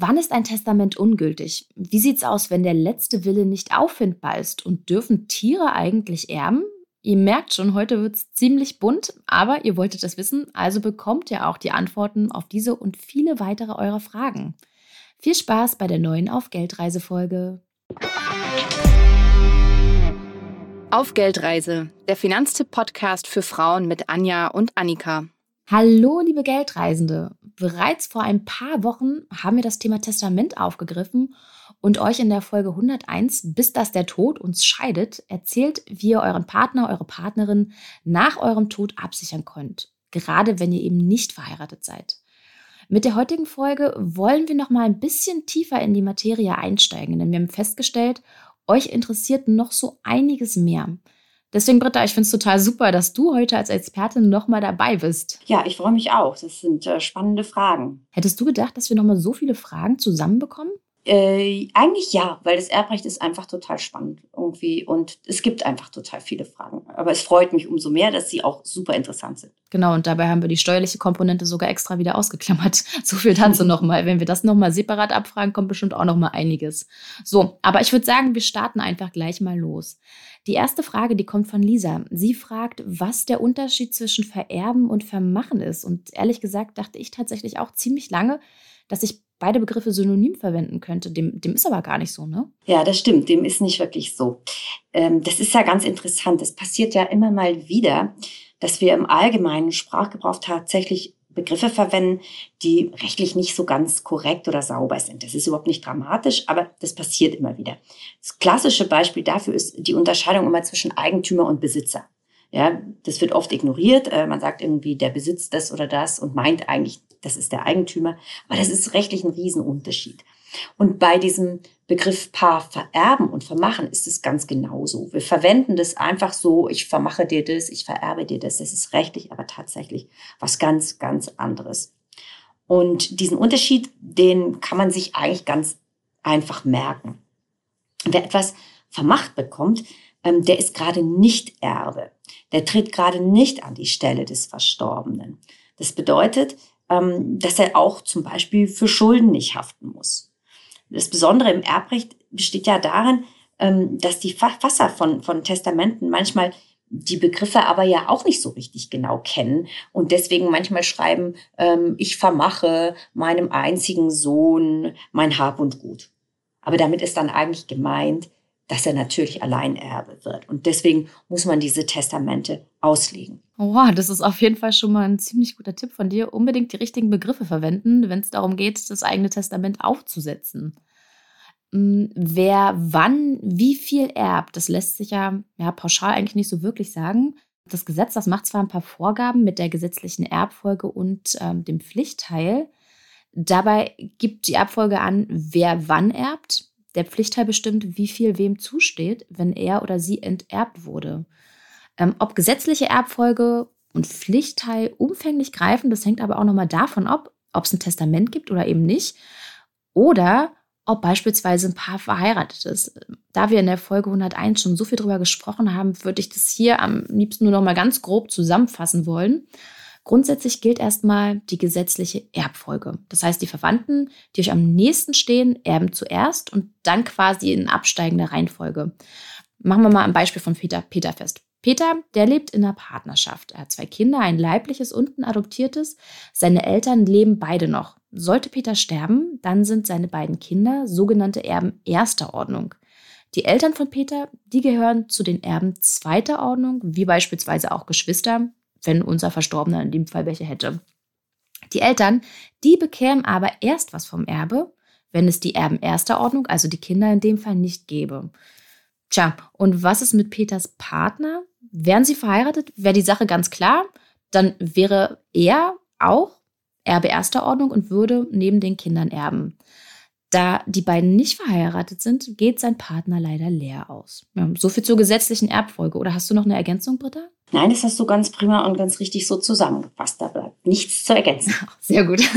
Wann ist ein Testament ungültig? Wie sieht es aus, wenn der letzte Wille nicht auffindbar ist? Und dürfen Tiere eigentlich erben? Ihr merkt schon, heute wird es ziemlich bunt, aber ihr wolltet das wissen, also bekommt ihr auch die Antworten auf diese und viele weitere eurer Fragen. Viel Spaß bei der neuen Auf Geldreise Folge. Auf Geldreise, der Finanztipp-Podcast für Frauen mit Anja und Annika. Hallo, liebe Geldreisende. Bereits vor ein paar Wochen haben wir das Thema Testament aufgegriffen und euch in der Folge 101, bis das der Tod uns scheidet, erzählt, wie ihr euren Partner, eure Partnerin nach eurem Tod absichern könnt. Gerade wenn ihr eben nicht verheiratet seid. Mit der heutigen Folge wollen wir noch mal ein bisschen tiefer in die Materie einsteigen, denn wir haben festgestellt, euch interessiert noch so einiges mehr. Deswegen, Britta, ich finde es total super, dass du heute als Expertin noch mal dabei bist. Ja, ich freue mich auch. Das sind äh, spannende Fragen. Hättest du gedacht, dass wir noch mal so viele Fragen zusammenbekommen? Äh, eigentlich ja, weil das Erbrecht ist einfach total spannend irgendwie und es gibt einfach total viele Fragen. Aber es freut mich umso mehr, dass sie auch super interessant sind. Genau, und dabei haben wir die steuerliche Komponente sogar extra wieder ausgeklammert. So viel dazu nochmal. Wenn wir das nochmal separat abfragen, kommt bestimmt auch nochmal einiges. So, aber ich würde sagen, wir starten einfach gleich mal los. Die erste Frage, die kommt von Lisa. Sie fragt, was der Unterschied zwischen Vererben und Vermachen ist. Und ehrlich gesagt dachte ich tatsächlich auch ziemlich lange, dass ich beide Begriffe synonym verwenden könnte. Dem, dem ist aber gar nicht so, ne? Ja, das stimmt. Dem ist nicht wirklich so. Ähm, das ist ja ganz interessant. Das passiert ja immer mal wieder, dass wir im allgemeinen Sprachgebrauch tatsächlich Begriffe verwenden, die rechtlich nicht so ganz korrekt oder sauber sind. Das ist überhaupt nicht dramatisch, aber das passiert immer wieder. Das klassische Beispiel dafür ist die Unterscheidung immer zwischen Eigentümer und Besitzer. Ja, das wird oft ignoriert. Äh, man sagt irgendwie, der besitzt das oder das und meint eigentlich, das ist der Eigentümer. Aber das ist rechtlich ein Riesenunterschied. Und bei diesem Begriff Paar vererben und vermachen ist es ganz genauso. Wir verwenden das einfach so, ich vermache dir das, ich vererbe dir das. Das ist rechtlich, aber tatsächlich was ganz, ganz anderes. Und diesen Unterschied, den kann man sich eigentlich ganz einfach merken. Wer etwas vermacht bekommt, ähm, der ist gerade nicht Erbe. Der tritt gerade nicht an die Stelle des Verstorbenen. Das bedeutet, dass er auch zum Beispiel für Schulden nicht haften muss. Das Besondere im Erbrecht besteht ja darin, ähm, dass die Verfasser von, von Testamenten manchmal die Begriffe aber ja auch nicht so richtig genau kennen und deswegen manchmal schreiben, ähm, ich vermache meinem einzigen Sohn mein Hab und Gut. Aber damit ist dann eigentlich gemeint, dass er natürlich Alleinerbe wird. Und deswegen muss man diese Testamente auslegen. Wow, das ist auf jeden Fall schon mal ein ziemlich guter Tipp von dir. Unbedingt die richtigen Begriffe verwenden, wenn es darum geht, das eigene Testament aufzusetzen. Hm, wer wann wie viel erbt, das lässt sich ja, ja pauschal eigentlich nicht so wirklich sagen. Das Gesetz, das macht zwar ein paar Vorgaben mit der gesetzlichen Erbfolge und ähm, dem Pflichtteil. Dabei gibt die Erbfolge an, wer wann erbt der Pflichtteil bestimmt, wie viel wem zusteht, wenn er oder sie enterbt wurde. Ähm, ob gesetzliche Erbfolge und Pflichtteil umfänglich greifen, das hängt aber auch nochmal davon ab, ob es ein Testament gibt oder eben nicht. Oder ob beispielsweise ein Paar verheiratet ist. Da wir in der Folge 101 schon so viel drüber gesprochen haben, würde ich das hier am liebsten nur noch mal ganz grob zusammenfassen wollen. Grundsätzlich gilt erstmal die gesetzliche Erbfolge. Das heißt, die Verwandten, die euch am nächsten stehen, erben zuerst und dann quasi in absteigender Reihenfolge. Machen wir mal ein Beispiel von Peter, Peter fest. Peter, der lebt in einer Partnerschaft. Er hat zwei Kinder, ein leibliches und ein adoptiertes. Seine Eltern leben beide noch. Sollte Peter sterben, dann sind seine beiden Kinder sogenannte Erben erster Ordnung. Die Eltern von Peter, die gehören zu den Erben zweiter Ordnung, wie beispielsweise auch Geschwister, wenn unser Verstorbener in dem Fall welche hätte. Die Eltern, die bekämen aber erst was vom Erbe, wenn es die Erben erster Ordnung, also die Kinder in dem Fall, nicht gäbe. Tja, und was ist mit Peters Partner? Wären sie verheiratet, wäre die Sache ganz klar. Dann wäre er auch Erbe erster Ordnung und würde neben den Kindern erben. Da die beiden nicht verheiratet sind, geht sein Partner leider leer aus. Ja, so viel zur gesetzlichen Erbfolge. Oder hast du noch eine Ergänzung, Britta? Nein, das hast du ganz prima und ganz richtig so zusammengefasst. Da bleibt nichts zu ergänzen. Sehr gut.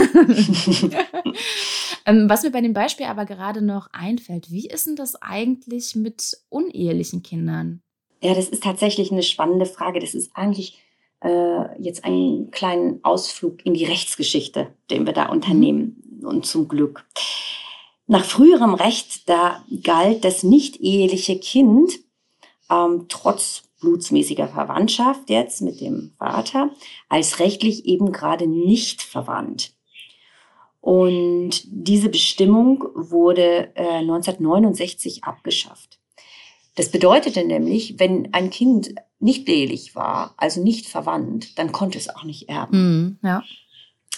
Ähm, was mir bei dem Beispiel aber gerade noch einfällt, wie ist denn das eigentlich mit unehelichen Kindern? Ja, das ist tatsächlich eine spannende Frage. Das ist eigentlich äh, jetzt einen kleinen Ausflug in die Rechtsgeschichte, den wir da unternehmen. Mhm. Und zum Glück. Nach früherem Recht, da galt das nicht-eheliche Kind ähm, trotz blutsmäßiger Verwandtschaft jetzt mit dem Vater als rechtlich eben gerade nicht verwandt. Und diese Bestimmung wurde äh, 1969 abgeschafft. Das bedeutete nämlich, wenn ein Kind nicht ehelich war, also nicht verwandt, dann konnte es auch nicht erben. Mm, ja.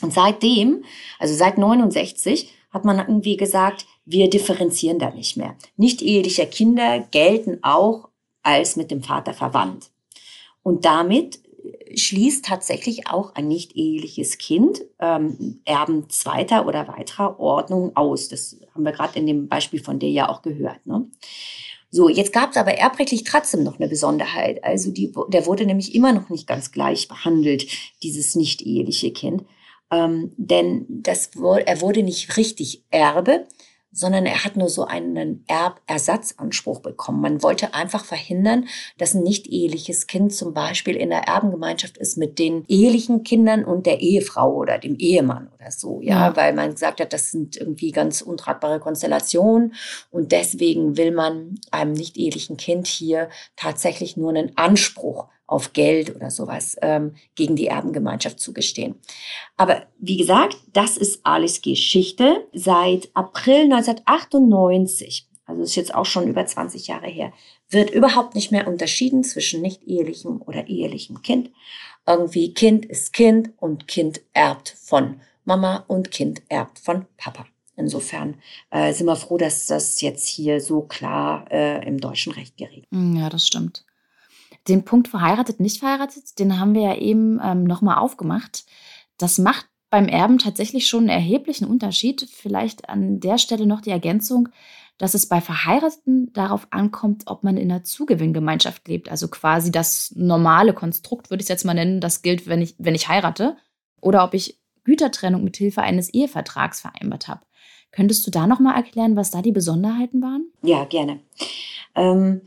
Und seitdem, also seit 69, hat man irgendwie gesagt, wir differenzieren da nicht mehr. Nicht eheliche Kinder gelten auch als mit dem Vater verwandt. Und damit schließt tatsächlich auch ein nicht eheliches Kind ähm, Erben zweiter oder weiterer Ordnung aus. Das haben wir gerade in dem Beispiel von dir ja auch gehört. Ne? So, jetzt gab es aber erbrechtlich trotzdem noch eine Besonderheit. Also die, der wurde nämlich immer noch nicht ganz gleich behandelt, dieses nicht eheliche Kind. Ähm, denn das, er wurde nicht richtig Erbe, sondern er hat nur so einen Erbersatzanspruch bekommen. Man wollte einfach verhindern, dass ein nicht eheliches Kind zum Beispiel in der Erbengemeinschaft ist mit den ehelichen Kindern und der Ehefrau oder dem Ehemann oder so, ja, ja. weil man gesagt hat, das sind irgendwie ganz untragbare Konstellationen und deswegen will man einem nicht ehelichen Kind hier tatsächlich nur einen Anspruch auf Geld oder sowas ähm, gegen die Erbengemeinschaft zugestehen. Aber wie gesagt, das ist alles Geschichte. Seit April 1998, also ist jetzt auch schon über 20 Jahre her, wird überhaupt nicht mehr unterschieden zwischen nicht ehelichem oder ehelichem Kind. Irgendwie Kind ist Kind und Kind erbt von Mama und Kind erbt von Papa. Insofern äh, sind wir froh, dass das jetzt hier so klar äh, im deutschen Recht geregelt. Ja, das stimmt. Den Punkt verheiratet, nicht verheiratet, den haben wir ja eben ähm, nochmal aufgemacht. Das macht beim Erben tatsächlich schon einen erheblichen Unterschied. Vielleicht an der Stelle noch die Ergänzung, dass es bei Verheirateten darauf ankommt, ob man in einer Zugewinngemeinschaft lebt. Also quasi das normale Konstrukt, würde ich es jetzt mal nennen, das gilt, wenn ich, wenn ich heirate. Oder ob ich Gütertrennung mit Hilfe eines Ehevertrags vereinbart habe. Könntest du da nochmal erklären, was da die Besonderheiten waren? Ja, gerne. Ähm,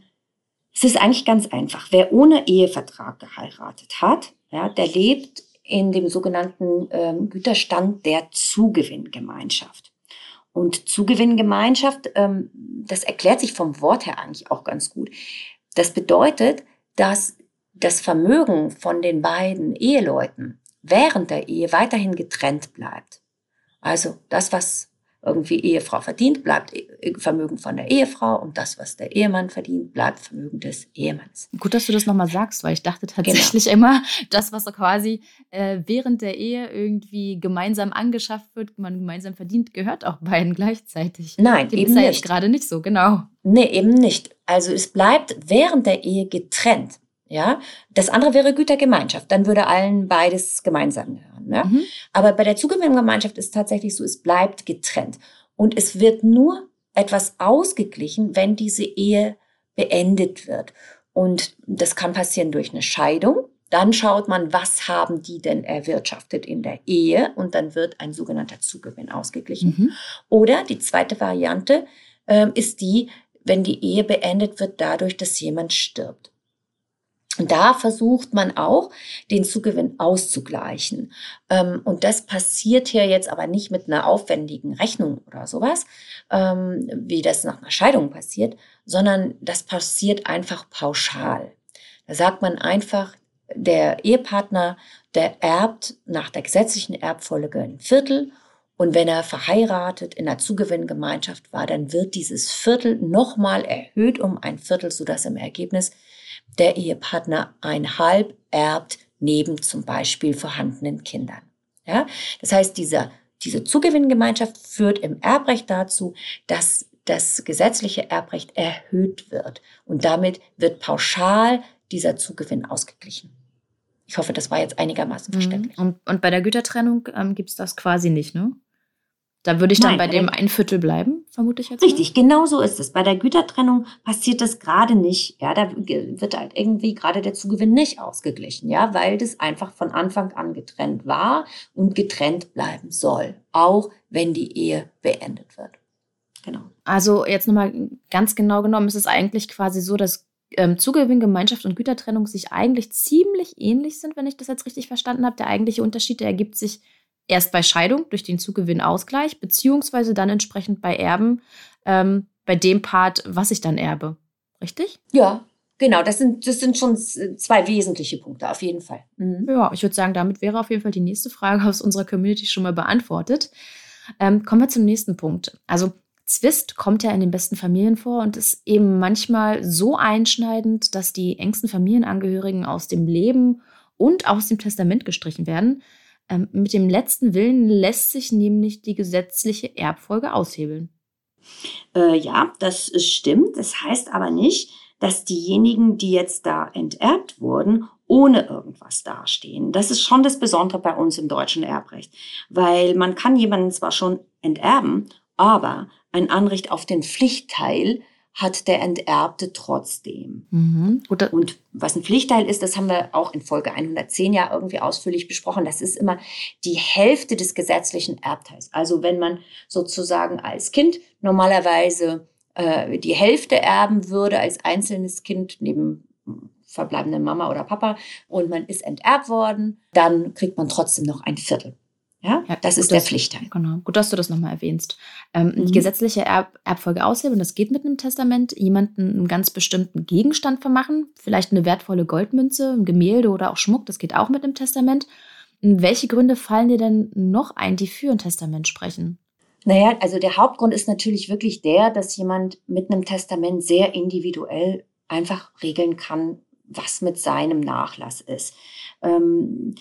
es ist eigentlich ganz einfach. Wer ohne Ehevertrag geheiratet hat, ja, der lebt in dem sogenannten ähm, Güterstand der Zugewinngemeinschaft. Und Zugewinngemeinschaft, ähm, das erklärt sich vom Wort her eigentlich auch ganz gut. Das bedeutet, dass das Vermögen von den beiden Eheleuten während der Ehe weiterhin getrennt bleibt. Also das, was irgendwie Ehefrau verdient, bleibt Vermögen von der Ehefrau und das, was der Ehemann verdient, bleibt Vermögen des Ehemanns. Gut, dass du das nochmal sagst, weil ich dachte tatsächlich genau. immer, das, was quasi äh, während der Ehe irgendwie gemeinsam angeschafft wird, man gemeinsam verdient, gehört auch beiden gleichzeitig. Nein, Dem eben ist ja nicht. gerade nicht so, genau. Nee, eben nicht. Also es bleibt während der Ehe getrennt. Ja, das andere wäre Gütergemeinschaft. Dann würde allen beides gemeinsam gehören. Ne? Mhm. Aber bei der Zugewinngemeinschaft ist tatsächlich so, es bleibt getrennt. Und es wird nur etwas ausgeglichen, wenn diese Ehe beendet wird. Und das kann passieren durch eine Scheidung. Dann schaut man, was haben die denn erwirtschaftet in der Ehe und dann wird ein sogenannter Zugewinn ausgeglichen. Mhm. Oder die zweite Variante äh, ist die, wenn die Ehe beendet wird dadurch, dass jemand stirbt. Und da versucht man auch, den Zugewinn auszugleichen. Ähm, und das passiert hier jetzt aber nicht mit einer aufwendigen Rechnung oder sowas, ähm, wie das nach einer Scheidung passiert, sondern das passiert einfach pauschal. Da sagt man einfach, der Ehepartner, der erbt nach der gesetzlichen Erbfolge ein Viertel und wenn er verheiratet in einer Zugewinngemeinschaft war, dann wird dieses Viertel nochmal erhöht um ein Viertel, sodass im Ergebnis der Ehepartner ein Halb erbt neben zum Beispiel vorhandenen Kindern. Ja? Das heißt, dieser, diese Zugewinngemeinschaft führt im Erbrecht dazu, dass das gesetzliche Erbrecht erhöht wird und damit wird pauschal dieser Zugewinn ausgeglichen. Ich hoffe, das war jetzt einigermaßen mhm. verständlich. Und, und bei der Gütertrennung ähm, gibt es das quasi nicht, ne? Da würde ich dann Nein, bei dem ein Viertel bleiben, vermute ich jetzt. Richtig, mal. genau so ist es. Bei der Gütertrennung passiert das gerade nicht. Ja, da wird halt irgendwie gerade der Zugewinn nicht ausgeglichen, ja, weil das einfach von Anfang an getrennt war und getrennt bleiben soll, auch wenn die Ehe beendet wird. Genau. Also jetzt nochmal ganz genau genommen ist es eigentlich quasi so, dass ähm, Zugewinngemeinschaft und Gütertrennung sich eigentlich ziemlich ähnlich sind, wenn ich das jetzt richtig verstanden habe. Der eigentliche Unterschied, der ergibt sich erst bei Scheidung durch den Zugewinnausgleich, beziehungsweise dann entsprechend bei Erben, ähm, bei dem Part, was ich dann erbe. Richtig? Ja, genau. Das sind, das sind schon zwei wesentliche Punkte, auf jeden Fall. Mhm. Ja, ich würde sagen, damit wäre auf jeden Fall die nächste Frage aus unserer Community schon mal beantwortet. Ähm, kommen wir zum nächsten Punkt. Also Zwist kommt ja in den besten Familien vor und ist eben manchmal so einschneidend, dass die engsten Familienangehörigen aus dem Leben und aus dem Testament gestrichen werden. Ähm, mit dem letzten Willen lässt sich nämlich die gesetzliche Erbfolge aushebeln. Äh, ja, das stimmt. Das heißt aber nicht, dass diejenigen, die jetzt da enterbt wurden, ohne irgendwas dastehen. Das ist schon das Besondere bei uns im deutschen Erbrecht, weil man kann jemanden zwar schon enterben, aber ein Anrecht auf den Pflichtteil hat der Enterbte trotzdem. Mhm. Und was ein Pflichtteil ist, das haben wir auch in Folge 110 ja irgendwie ausführlich besprochen. Das ist immer die Hälfte des gesetzlichen Erbteils. Also wenn man sozusagen als Kind normalerweise äh, die Hälfte erben würde als einzelnes Kind neben verbleibenden Mama oder Papa und man ist enterbt worden, dann kriegt man trotzdem noch ein Viertel. Ja, ja das ist der Pflichtteil. Genau. Gut, dass du das nochmal erwähnst. Ähm, mhm. Die gesetzliche Erb Erbfolge aushebeln, das geht mit einem Testament. Jemanden einen ganz bestimmten Gegenstand vermachen, vielleicht eine wertvolle Goldmünze, ein Gemälde oder auch Schmuck, das geht auch mit einem Testament. Welche Gründe fallen dir denn noch ein, die für ein Testament sprechen? Naja, also der Hauptgrund ist natürlich wirklich der, dass jemand mit einem Testament sehr individuell einfach regeln kann, was mit seinem Nachlass ist. Ähm,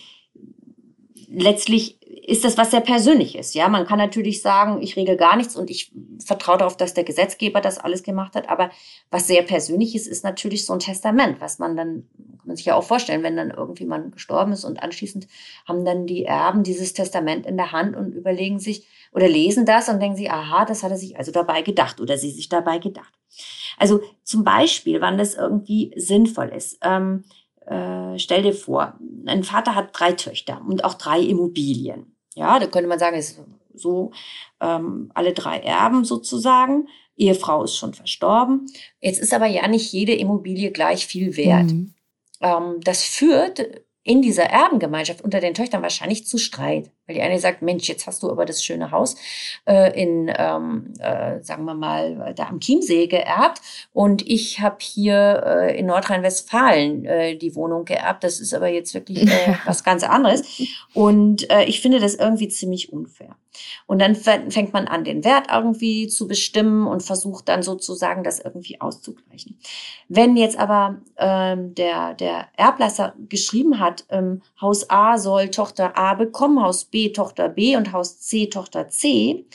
letztlich ist das was sehr Persönliches. Ja, man kann natürlich sagen, ich regel gar nichts und ich vertraue darauf, dass der Gesetzgeber das alles gemacht hat. Aber was sehr Persönliches ist natürlich so ein Testament, was man dann, kann man sich ja auch vorstellen, wenn dann irgendwie man gestorben ist und anschließend haben dann die Erben dieses Testament in der Hand und überlegen sich oder lesen das und denken sich, aha, das hat er sich also dabei gedacht oder sie sich dabei gedacht. Also zum Beispiel, wann das irgendwie sinnvoll ist. Ähm, äh, stell dir vor, ein Vater hat drei Töchter und auch drei Immobilien. Ja, da könnte man sagen, es ist so ähm, alle drei Erben sozusagen. Ehefrau ist schon verstorben. Jetzt ist aber ja nicht jede Immobilie gleich viel wert. Mhm. Ähm, das führt in dieser Erbengemeinschaft unter den Töchtern wahrscheinlich zu Streit. Weil die eine sagt, Mensch, jetzt hast du aber das schöne Haus äh, in, ähm, äh, sagen wir mal, da am Chiemsee geerbt und ich habe hier äh, in Nordrhein-Westfalen äh, die Wohnung geerbt. Das ist aber jetzt wirklich äh, was ganz anderes. Und äh, ich finde das irgendwie ziemlich unfair. Und dann fängt man an, den Wert irgendwie zu bestimmen und versucht dann sozusagen das irgendwie auszugleichen. Wenn jetzt aber ähm, der, der Erblasser geschrieben hat, ähm, Haus A soll Tochter A bekommen, Haus B Tochter B und Haus C Tochter C,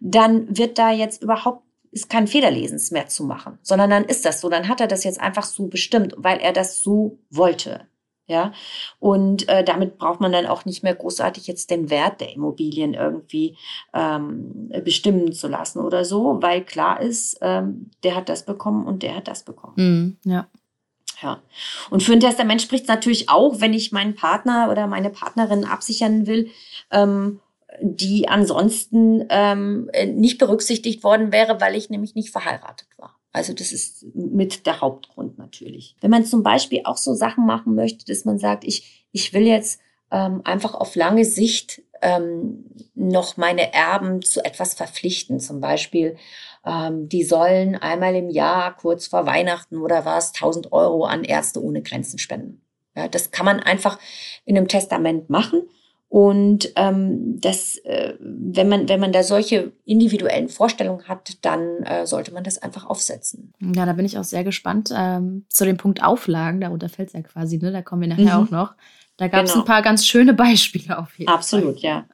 dann wird da jetzt überhaupt ist kein Federlesens mehr zu machen, sondern dann ist das so, dann hat er das jetzt einfach so bestimmt, weil er das so wollte. Ja, und äh, damit braucht man dann auch nicht mehr großartig jetzt den Wert der Immobilien irgendwie ähm, bestimmen zu lassen oder so, weil klar ist, ähm, der hat das bekommen und der hat das bekommen. Mm, ja. Ja. Und für ein Testament spricht es natürlich auch, wenn ich meinen Partner oder meine Partnerin absichern will, ähm, die ansonsten ähm, nicht berücksichtigt worden wäre, weil ich nämlich nicht verheiratet war. Also das ist mit der Hauptgrund natürlich. Wenn man zum Beispiel auch so Sachen machen möchte, dass man sagt, ich, ich will jetzt ähm, einfach auf lange Sicht ähm, noch meine Erben zu etwas verpflichten. Zum Beispiel, ähm, die sollen einmal im Jahr, kurz vor Weihnachten oder was, 1000 Euro an Ärzte ohne Grenzen spenden. Ja, das kann man einfach in einem Testament machen. Und ähm, das, äh, wenn man wenn man da solche individuellen Vorstellungen hat, dann äh, sollte man das einfach aufsetzen. Ja, da bin ich auch sehr gespannt ähm, zu dem Punkt Auflagen. Darunter fällt es ja quasi, ne? Da kommen wir nachher mhm. auch noch. Da gab es genau. ein paar ganz schöne Beispiele auf jeden Absolut, Fall. ja.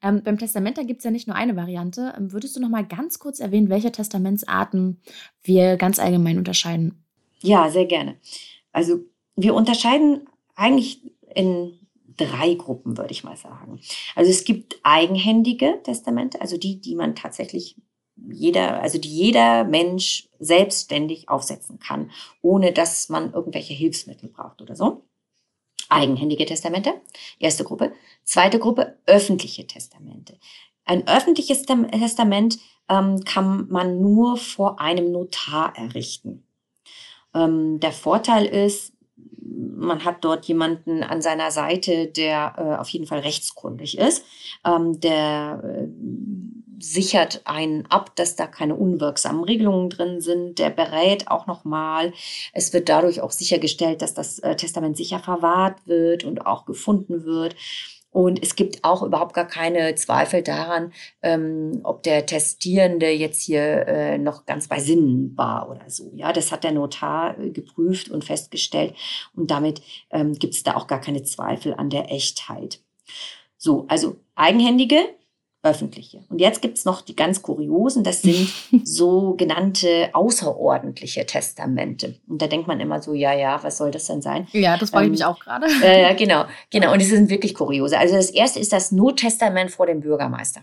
Ähm, beim Testament, da gibt es ja nicht nur eine Variante. Ähm, würdest du noch mal ganz kurz erwähnen, welche Testamentsarten wir ganz allgemein unterscheiden? Ja, sehr gerne. Also wir unterscheiden eigentlich in drei Gruppen, würde ich mal sagen. Also es gibt eigenhändige Testamente, also die, die man tatsächlich jeder, also die jeder Mensch selbstständig aufsetzen kann, ohne dass man irgendwelche Hilfsmittel braucht oder so. Eigenhändige Testamente, erste Gruppe. Zweite Gruppe, öffentliche Testamente. Ein öffentliches Testament ähm, kann man nur vor einem Notar errichten. Ähm, der Vorteil ist, man hat dort jemanden an seiner Seite, der äh, auf jeden Fall rechtskundig ist, ähm, der äh, sichert einen ab, dass da keine unwirksamen Regelungen drin sind. Der berät auch nochmal. Es wird dadurch auch sichergestellt, dass das äh, Testament sicher verwahrt wird und auch gefunden wird. Und es gibt auch überhaupt gar keine Zweifel daran, ähm, ob der Testierende jetzt hier äh, noch ganz bei Sinnen war oder so. Ja, das hat der Notar äh, geprüft und festgestellt. Und damit ähm, gibt es da auch gar keine Zweifel an der Echtheit. So, also eigenhändige öffentliche. Und jetzt gibt's noch die ganz kuriosen, das sind sogenannte außerordentliche Testamente. Und da denkt man immer so, ja, ja, was soll das denn sein? Ja, das frage ich ähm, mich auch gerade. Äh, genau, genau. Und die sind wirklich kuriose. Also das erste ist das Nottestament vor dem Bürgermeister.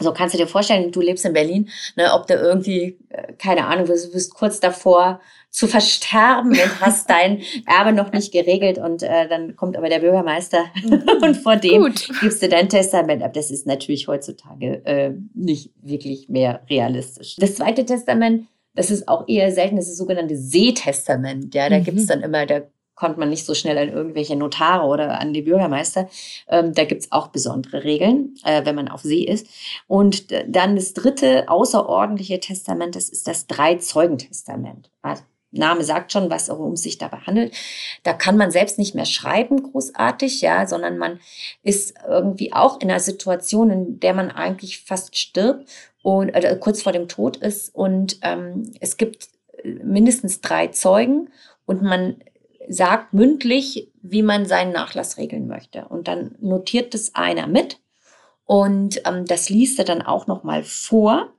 So kannst du dir vorstellen, du lebst in Berlin, ne, ob du irgendwie, äh, keine Ahnung, du bist kurz davor zu versterben und hast dein Erbe noch nicht geregelt und äh, dann kommt aber der Bürgermeister mhm. und vor dem Gut. gibst du dein Testament ab. Das ist natürlich heutzutage äh, nicht wirklich mehr realistisch. Das zweite Testament, das ist auch eher selten, das ist das sogenannte Seetestament. Ja, da mhm. gibt's dann immer, da kommt man nicht so schnell an irgendwelche Notare oder an die Bürgermeister. Ähm, da gibt's auch besondere Regeln, äh, wenn man auf See ist. Und dann das dritte außerordentliche Testament, das ist das Drei-Zeugen-Testament. Also Name sagt schon, was worum es sich dabei handelt. Da kann man selbst nicht mehr schreiben, großartig, ja, sondern man ist irgendwie auch in einer Situation, in der man eigentlich fast stirbt und äh, kurz vor dem Tod ist. Und ähm, es gibt mindestens drei Zeugen und man sagt mündlich, wie man seinen Nachlass regeln möchte. Und dann notiert es einer mit und ähm, das liest er dann auch noch mal vor.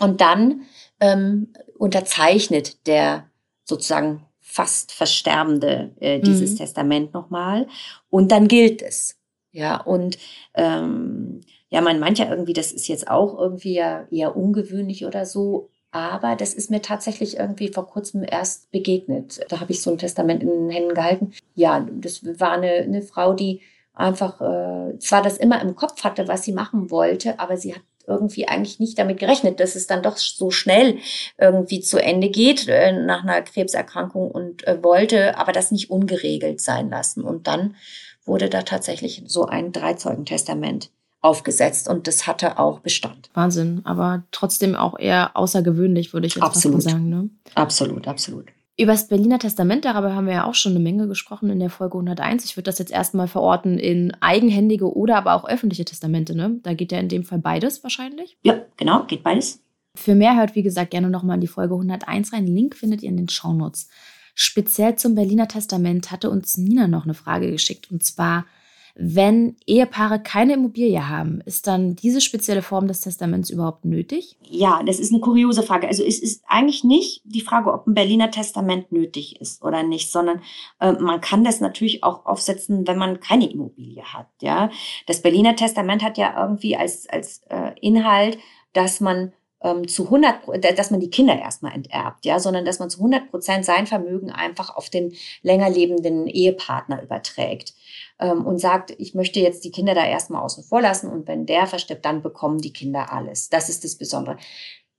Und dann ähm, unterzeichnet der sozusagen fast Versterbende äh, dieses mhm. Testament nochmal. Und dann gilt es. Ja, und ähm, ja, man ja irgendwie, das ist jetzt auch irgendwie ja eher ungewöhnlich oder so, aber das ist mir tatsächlich irgendwie vor kurzem erst begegnet. Da habe ich so ein Testament in den Händen gehalten. Ja, das war eine, eine Frau, die einfach äh, zwar das immer im Kopf hatte, was sie machen wollte, aber sie hat irgendwie eigentlich nicht damit gerechnet, dass es dann doch so schnell irgendwie zu Ende geht äh, nach einer Krebserkrankung und äh, wollte aber das nicht ungeregelt sein lassen. Und dann wurde da tatsächlich so ein Dreizeugentestament aufgesetzt und das hatte auch Bestand. Wahnsinn, aber trotzdem auch eher außergewöhnlich, würde ich jetzt absolut. sagen. Ne? Absolut, absolut. Über das Berliner Testament, darüber haben wir ja auch schon eine Menge gesprochen in der Folge 101. Ich würde das jetzt erstmal verorten in eigenhändige oder aber auch öffentliche Testamente. Ne? Da geht ja in dem Fall beides wahrscheinlich. Ja, genau, geht beides. Für mehr hört, wie gesagt, gerne nochmal in die Folge 101 rein. Link findet ihr in den Shownotes. Speziell zum Berliner Testament hatte uns Nina noch eine Frage geschickt. Und zwar, wenn Ehepaare keine Immobilie haben, ist dann diese spezielle Form des Testaments überhaupt nötig? Ja, das ist eine kuriose Frage. Also es ist eigentlich nicht die Frage, ob ein Berliner Testament nötig ist oder nicht, sondern äh, man kann das natürlich auch aufsetzen, wenn man keine Immobilie hat. Ja, das Berliner Testament hat ja irgendwie als als äh, Inhalt, dass man ähm, zu 100, dass man die Kinder erstmal enterbt, ja, sondern dass man zu 100 Prozent sein Vermögen einfach auf den länger lebenden Ehepartner überträgt ähm, und sagt, ich möchte jetzt die Kinder da erstmal außen vor lassen und wenn der verstirbt, dann bekommen die Kinder alles. Das ist das Besondere.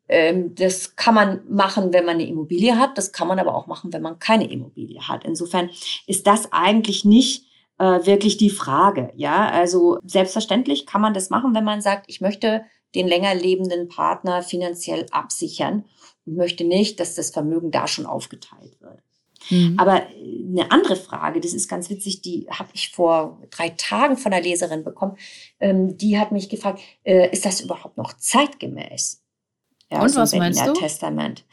Ähm, das kann man machen, wenn man eine Immobilie hat. Das kann man aber auch machen, wenn man keine Immobilie hat. Insofern ist das eigentlich nicht äh, wirklich die Frage. Ja, also selbstverständlich kann man das machen, wenn man sagt, ich möchte den länger lebenden Partner finanziell absichern und möchte nicht, dass das Vermögen da schon aufgeteilt wird. Mhm. Aber äh, eine andere Frage, das ist ganz witzig, die habe ich vor drei Tagen von einer Leserin bekommen. Ähm, die hat mich gefragt, äh, ist das überhaupt noch zeitgemäß? Ja, Und was meinst du? Testament.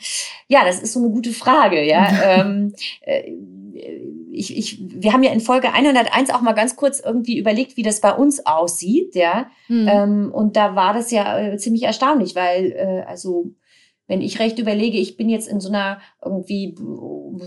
Ja, das ist so eine gute Frage. Ja, ähm, äh, ich, ich, wir haben ja in Folge 101 auch mal ganz kurz irgendwie überlegt, wie das bei uns aussieht, ja. Mhm. Ähm, und da war das ja äh, ziemlich erstaunlich, weil äh, also wenn ich recht überlege, ich bin jetzt in so einer irgendwie,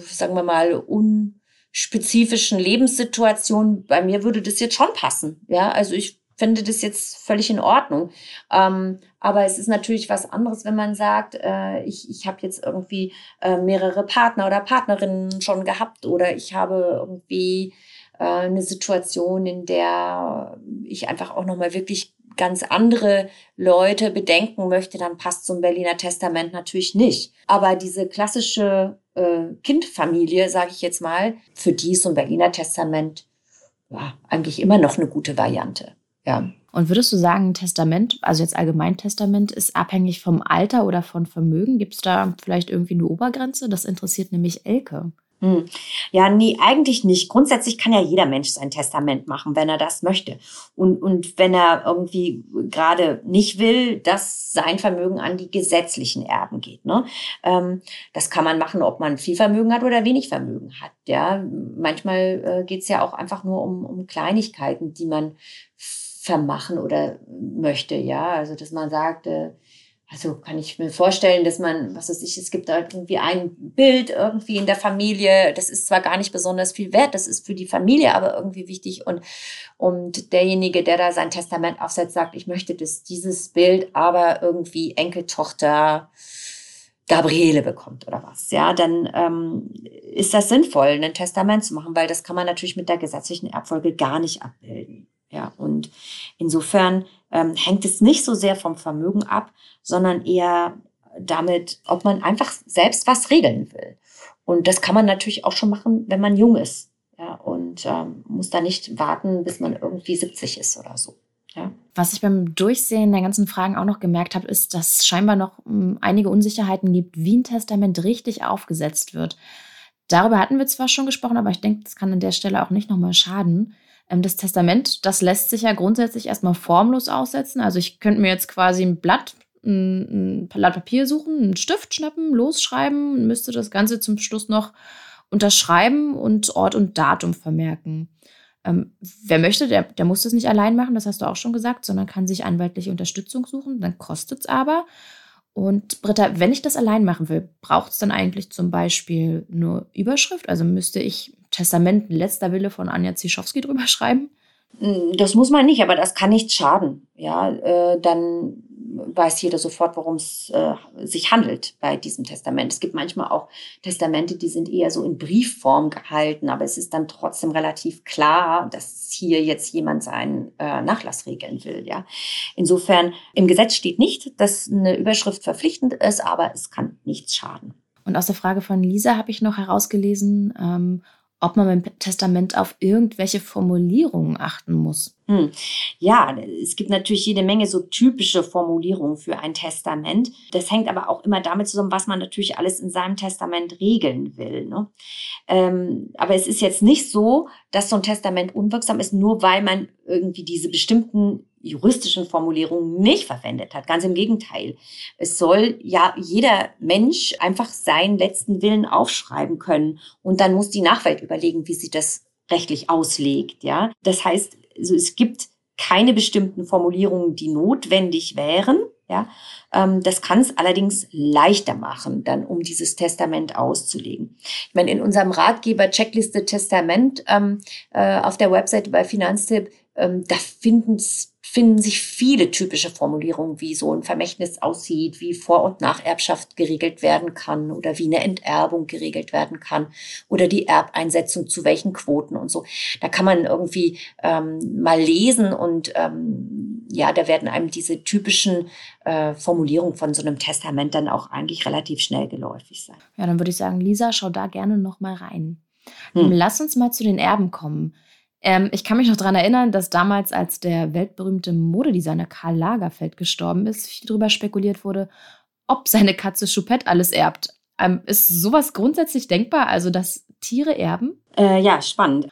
sagen wir mal, unspezifischen Lebenssituation, bei mir würde das jetzt schon passen. Ja, also ich finde das jetzt völlig in Ordnung. Ähm, aber es ist natürlich was anderes, wenn man sagt, äh, ich, ich habe jetzt irgendwie äh, mehrere Partner oder Partnerinnen schon gehabt oder ich habe irgendwie äh, eine Situation, in der ich einfach auch nochmal wirklich ganz andere Leute bedenken möchte, dann passt ein Berliner Testament natürlich nicht. Aber diese klassische äh, Kindfamilie, sage ich jetzt mal, für die ist so ein Berliner Testament ja, eigentlich immer noch eine gute Variante. Ja. Und würdest du sagen, ein Testament, also jetzt Allgemeintestament, ist abhängig vom Alter oder von Vermögen? Gibt es da vielleicht irgendwie eine Obergrenze? Das interessiert nämlich Elke. Hm. Ja, nee, eigentlich nicht. Grundsätzlich kann ja jeder Mensch sein Testament machen, wenn er das möchte. Und, und wenn er irgendwie gerade nicht will, dass sein Vermögen an die gesetzlichen Erben geht. Ne? Ähm, das kann man machen, ob man viel Vermögen hat oder wenig Vermögen hat. Ja, manchmal äh, geht es ja auch einfach nur um, um Kleinigkeiten, die man vermachen oder möchte. Ja, also dass man sagt, äh, also kann ich mir vorstellen, dass man, was weiß ich, es gibt irgendwie ein Bild irgendwie in der Familie, das ist zwar gar nicht besonders viel wert, das ist für die Familie aber irgendwie wichtig und, und derjenige, der da sein Testament aufsetzt, sagt, ich möchte, dass dieses Bild aber irgendwie Enkeltochter Gabriele bekommt oder was, ja, dann ähm, ist das sinnvoll, ein Testament zu machen, weil das kann man natürlich mit der gesetzlichen Erbfolge gar nicht abbilden. Ja, und insofern ähm, hängt es nicht so sehr vom Vermögen ab, sondern eher damit, ob man einfach selbst was regeln will. Und das kann man natürlich auch schon machen, wenn man jung ist. Ja, und ähm, muss da nicht warten, bis man irgendwie 70 ist oder so. Ja. Was ich beim Durchsehen der ganzen Fragen auch noch gemerkt habe, ist, dass es scheinbar noch um, einige Unsicherheiten gibt, wie ein Testament richtig aufgesetzt wird. Darüber hatten wir zwar schon gesprochen, aber ich denke, das kann an der Stelle auch nicht nochmal schaden. Ähm, das Testament, das lässt sich ja grundsätzlich erstmal formlos aussetzen. Also ich könnte mir jetzt quasi ein Blatt, ein, Blatt Papier suchen, einen Stift schnappen, losschreiben, müsste das Ganze zum Schluss noch unterschreiben und Ort und Datum vermerken. Ähm, wer möchte, der, der muss das nicht allein machen, das hast du auch schon gesagt, sondern kann sich anwaltliche Unterstützung suchen. Dann kostet es aber. Und Britta, wenn ich das allein machen will, braucht es dann eigentlich zum Beispiel nur Überschrift? Also müsste ich Testament letzter Wille von Anja Zischowski drüber schreiben? Hm, das muss man nicht, aber das kann nicht schaden. Ja, äh, dann weiß jeder sofort, worum es äh, sich handelt bei diesem Testament. Es gibt manchmal auch Testamente, die sind eher so in Briefform gehalten, aber es ist dann trotzdem relativ klar, dass hier jetzt jemand seinen äh, Nachlass regeln will. Ja, insofern im Gesetz steht nicht, dass eine Überschrift verpflichtend ist, aber es kann nichts schaden. Und aus der Frage von Lisa habe ich noch herausgelesen, ähm, ob man beim Testament auf irgendwelche Formulierungen achten muss. Hm. Ja, es gibt natürlich jede Menge so typische Formulierungen für ein Testament. Das hängt aber auch immer damit zusammen, was man natürlich alles in seinem Testament regeln will. Ne? Ähm, aber es ist jetzt nicht so, dass so ein Testament unwirksam ist, nur weil man irgendwie diese bestimmten juristischen Formulierungen nicht verwendet hat. Ganz im Gegenteil. Es soll ja jeder Mensch einfach seinen letzten Willen aufschreiben können und dann muss die Nachwelt überlegen, wie sie das rechtlich auslegt. Ja, das heißt, also es gibt keine bestimmten Formulierungen, die notwendig wären. Ja, ähm, das kann es allerdings leichter machen, dann um dieses Testament auszulegen. Ich meine, in unserem Ratgeber Checkliste Testament ähm, äh, auf der Webseite bei Finanztipp, ähm, da finden finden sich viele typische Formulierungen, wie so ein Vermächtnis aussieht, wie Vor- und Nacherbschaft geregelt werden kann oder wie eine Enterbung geregelt werden kann oder die Erbeinsetzung zu welchen Quoten und so. Da kann man irgendwie ähm, mal lesen und ähm, ja, da werden einem diese typischen äh, Formulierungen von so einem Testament dann auch eigentlich relativ schnell geläufig sein. Ja, dann würde ich sagen, Lisa, schau da gerne noch mal rein. Hm. Lass uns mal zu den Erben kommen. Ähm, ich kann mich noch daran erinnern, dass damals, als der weltberühmte Modedesigner Karl Lagerfeld gestorben ist, viel darüber spekuliert wurde, ob seine Katze Choupette alles erbt. Ähm, ist sowas grundsätzlich denkbar, also dass Tiere erben? Äh, ja, spannend.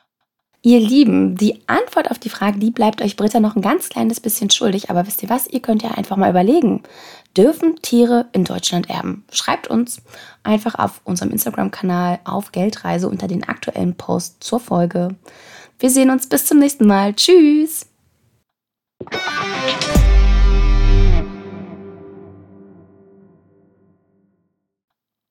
Ihr Lieben, die Antwort auf die Frage, die bleibt euch Britta noch ein ganz kleines bisschen schuldig. Aber wisst ihr was? Ihr könnt ja einfach mal überlegen. Dürfen Tiere in Deutschland erben? Schreibt uns einfach auf unserem Instagram-Kanal auf Geldreise unter den aktuellen Post zur Folge. Wir sehen uns bis zum nächsten Mal. Tschüss!